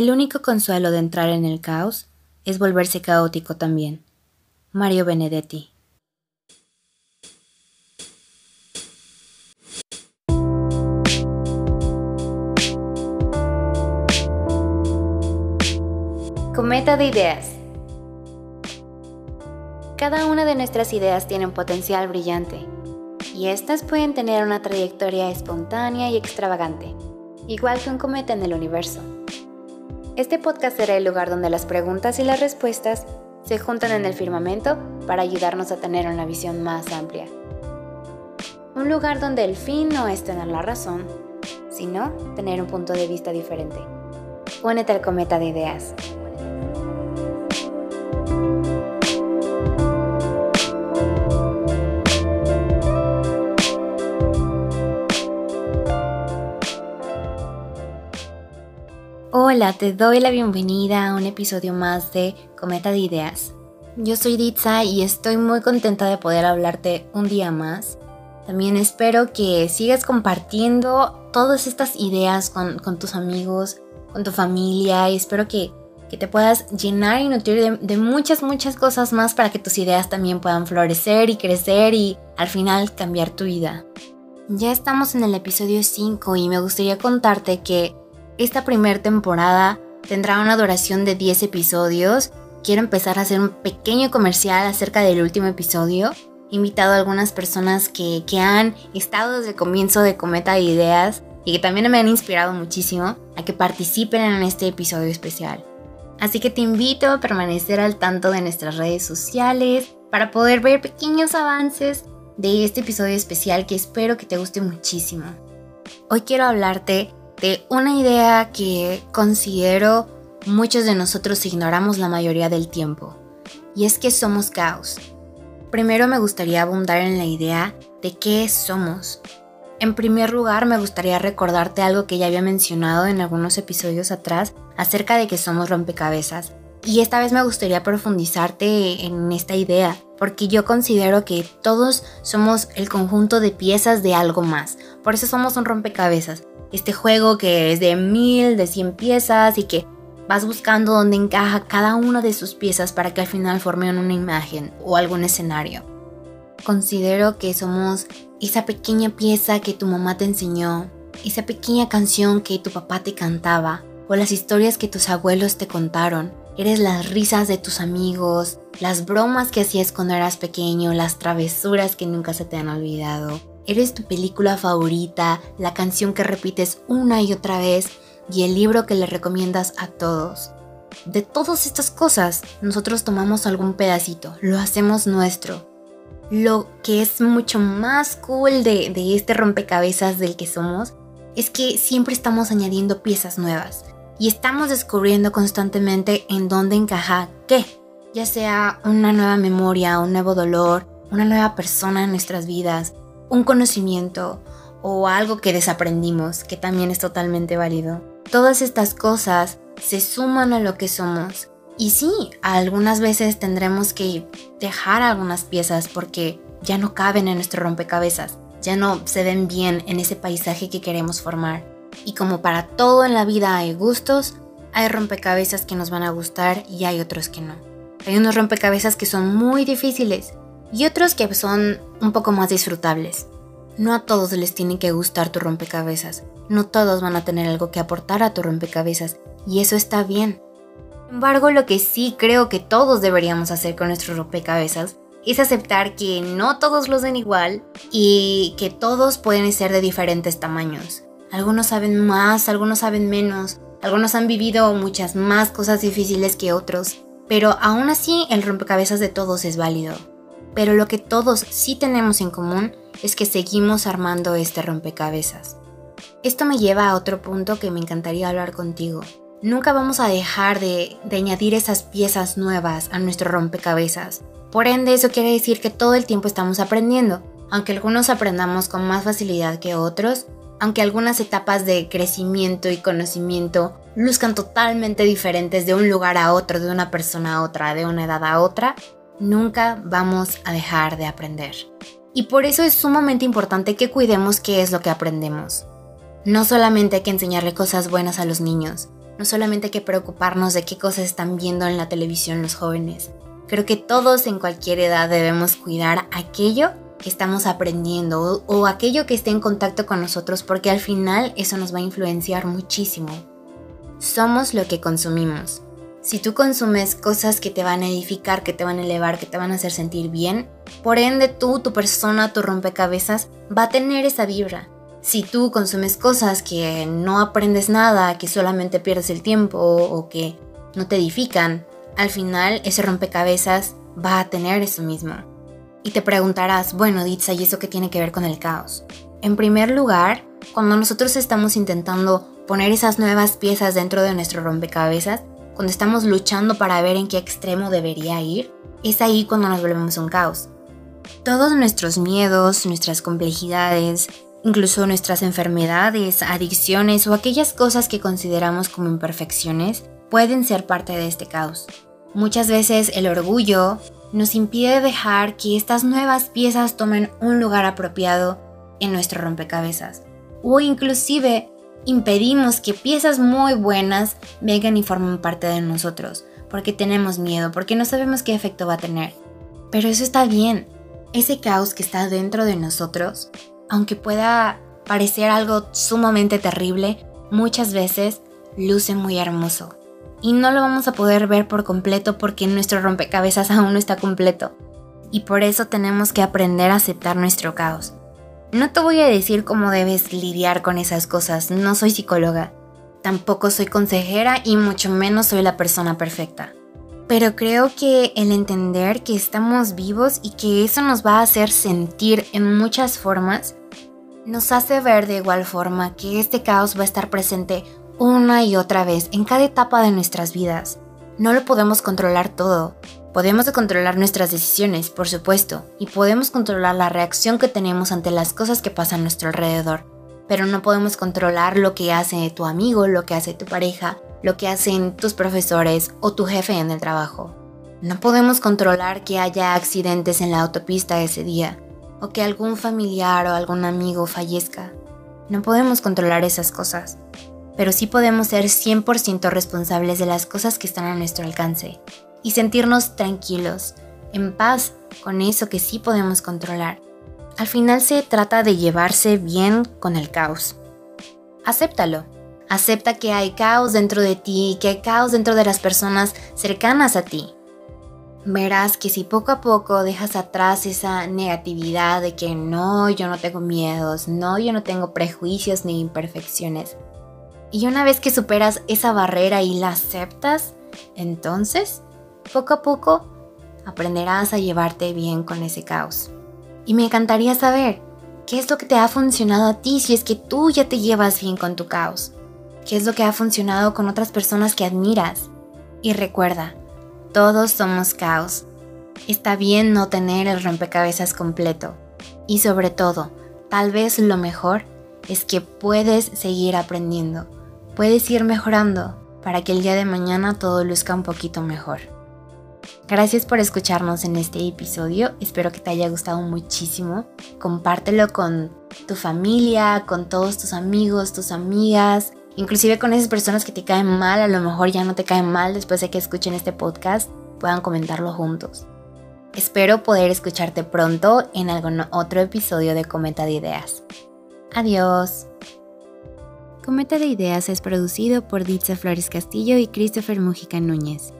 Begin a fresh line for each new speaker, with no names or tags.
El único consuelo de entrar en el caos es volverse caótico también. Mario Benedetti. Cometa de ideas. Cada una de nuestras ideas tiene un potencial brillante y estas pueden tener una trayectoria espontánea y extravagante, igual que un cometa en el universo. Este podcast será el lugar donde las preguntas y las respuestas se juntan en el firmamento para ayudarnos a tener una visión más amplia. Un lugar donde el fin no es tener la razón, sino tener un punto de vista diferente. Únete al cometa de ideas. Hola, te doy la bienvenida a un episodio más de Cometa de Ideas. Yo soy Ditsa y estoy muy contenta de poder hablarte un día más. También espero que sigas compartiendo todas estas ideas con, tus amigos, con tu familia y espero que, te puedas llenar y nutrir de, de muchas, muchas cosas más para que tus ideas también puedan florecer y crecer y al final cambiar tu vida. Ya estamos en el episodio 5 y me gustaría contarte que esta primera temporada tendrá una duración de 10 episodios. Quiero empezar a hacer un pequeño comercial acerca del último episodio. He invitado a algunas personas que, que han estado desde el comienzo de Cometa de Ideas y que también me han inspirado muchísimo a que participen en este episodio especial. Así que te invito a permanecer al tanto de nuestras redes sociales para poder ver pequeños avances de este episodio especial que espero que te guste muchísimo. Hoy quiero hablarte de una idea que considero muchos de nosotros ignoramos la mayoría del tiempo, y es que somos caos. Primero me gustaría abundar en la idea de qué somos. En primer lugar, me gustaría recordarte algo que ya había mencionado en algunos episodios atrás acerca de que somos rompecabezas. Y esta vez me gustaría profundizarte en esta idea, porque yo considero que todos somos el conjunto de piezas de algo más. Por eso somos un rompecabezas este juego que es de mil, de cien piezas y que vas buscando dónde encaja cada una de sus piezas para que al final formen una imagen o algún escenario. Considero que somos esa pequeña pieza que tu mamá te enseñó, esa pequeña canción que tu papá te cantaba o las historias que tus abuelos te contaron. Eres las risas de tus amigos, las bromas que hacías cuando eras pequeño, las travesuras que nunca se te han olvidado Eres tu película favorita, la canción que repites una y otra vez y el libro que le recomiendas a todos. De todas estas cosas, nosotros tomamos algún pedacito, lo hacemos nuestro. Lo que es mucho más cool de, este rompecabezas del que somos es que siempre estamos añadiendo piezas nuevas y estamos descubriendo constantemente en dónde encaja qué, ya sea una nueva memoria, un nuevo dolor, una nueva persona en nuestras vidas, un conocimiento o algo que desaprendimos, que también es totalmente válido. Todas estas cosas se suman a lo que somos. Y sí, algunas veces tendremos que dejar algunas piezas porque ya no caben en nuestro rompecabezas, ya no se ven bien en ese paisaje que queremos formar. Y como para todo en la vida hay gustos, hay rompecabezas que nos van a gustar y hay otros que no. Hay unos rompecabezas que son muy difíciles y otros que son un poco más disfrutables. No a todos les tiene que gustar tu rompecabezas, no todos van a tener algo que aportar a tu rompecabezas, y eso está bien. Sin embargo, lo que sí creo que todos deberíamos hacer con nuestros rompecabezas es aceptar que no todos los den igual y que todos pueden ser de diferentes tamaños. Algunos saben más, algunos saben menos, algunos han vivido muchas más cosas difíciles que otros, pero aún así el rompecabezas de todos es válido. Pero lo que todos sí tenemos en común es que seguimos armando este rompecabezas. Esto me lleva a otro punto que me encantaría hablar contigo. Nunca vamos a dejar de, añadir esas piezas nuevas a nuestro rompecabezas. Por ende, eso quiere decir que todo el tiempo estamos aprendiendo. Aunque algunos aprendamos con más facilidad que otros, aunque algunas etapas de crecimiento y conocimiento luzcan totalmente diferentes de un lugar a otro, de una persona a otra, de una edad a otra, nunca vamos a dejar de aprender. Y por eso es sumamente importante que cuidemos qué es lo que aprendemos. No solamente hay que enseñarle cosas buenas a los niños, No solamente hay que preocuparnos de qué cosas están viendo en la televisión los jóvenes. Creo que todos en cualquier edad debemos cuidar aquello que estamos aprendiendo o, aquello que esté en contacto con nosotros porque al final eso nos va a influenciar muchísimo. Somos lo que consumimos. Si tú consumes cosas que te van a edificar, que te van a elevar, que te van a hacer sentir bien, por ende tú, tu persona, tu rompecabezas va a tener esa vibra. Si tú consumes cosas que no aprendes nada, que solamente pierdes el tiempo o que no te edifican, al final ese rompecabezas va a tener eso mismo. Y te preguntarás, bueno, Ditsa, ¿y eso qué tiene que ver con el caos? En primer lugar, cuando nosotros estamos intentando poner esas nuevas piezas dentro de nuestro rompecabezas, cuando estamos luchando para ver en qué extremo debería ir, es ahí cuando nos volvemos un caos. Todos nuestros miedos, nuestras complejidades, incluso nuestras enfermedades, adicciones o aquellas cosas que consideramos como imperfecciones, pueden ser parte de este caos. Muchas veces el orgullo, nos impide dejar que estas nuevas piezas tomen un lugar apropiado en nuestro rompecabezas. O inclusive impedimos que piezas muy buenas vengan y formen parte de nosotros, porque tenemos miedo, porque no sabemos qué efecto va a tener. Pero eso está bien. Ese caos que está dentro de nosotros, aunque pueda parecer algo sumamente terrible, muchas veces luce muy hermoso y no lo vamos a poder ver por completo porque nuestro rompecabezas aún no está completo. Y por eso tenemos que aprender a aceptar nuestro caos. No te voy a decir cómo debes lidiar con esas cosas, no soy psicóloga. Tampoco soy consejera y mucho menos soy la persona perfecta. Pero creo que el entender que estamos vivos y que eso nos va a hacer sentir en muchas formas, nos hace ver de igual forma que este caos va a estar presente una y otra vez en cada etapa de nuestras vidas. No lo podemos controlar todo. Podemos controlar nuestras decisiones, por supuesto, y podemos controlar la reacción que tenemos ante las cosas que pasan a nuestro alrededor. Pero no podemos controlar lo que hace tu amigo, lo que hace tu pareja, lo que hacen tus profesores o tu jefe en el trabajo. No podemos controlar que haya accidentes en la autopista ese día, o que algún familiar o algún amigo fallezca. No podemos controlar esas cosas pero sí podemos ser 100% responsables de las cosas que están a nuestro alcance y sentirnos tranquilos, en paz con eso que sí podemos controlar. Al final se trata de llevarse bien con el caos. Acéptalo. Acepta que hay caos dentro de ti que hay caos dentro de las personas cercanas a ti. Verás que si poco a poco dejas atrás esa negatividad de que no, yo no tengo miedos, no, yo no tengo prejuicios ni imperfecciones, y una vez que superas esa barrera y la aceptas, entonces, poco a poco, aprenderás a llevarte bien con ese caos. Y me encantaría saber, ¿qué es lo que te ha funcionado a ti si es que tú ya te llevas bien con tu caos? ¿Qué es lo que ha funcionado con otras personas que admiras? Y recuerda, todos somos caos. Está bien no tener el rompecabezas completo. Y sobre todo, tal vez lo mejor es que puedes seguir aprendiendo puedes ir mejorando para que el día de mañana todo luzca un poquito mejor. Gracias por escucharnos en este episodio, espero que te haya gustado muchísimo. Compártelo con tu familia, con todos tus amigos, tus amigas, inclusive con esas personas que te caen mal, a lo mejor ya no te caen mal después de que escuchen este podcast, puedan comentarlo juntos. Espero poder escucharte pronto en algún otro episodio de Cometa de Ideas. Adiós. Cometa de Ideas es producido por Ditza Flores Castillo y Christopher Mujica Núñez.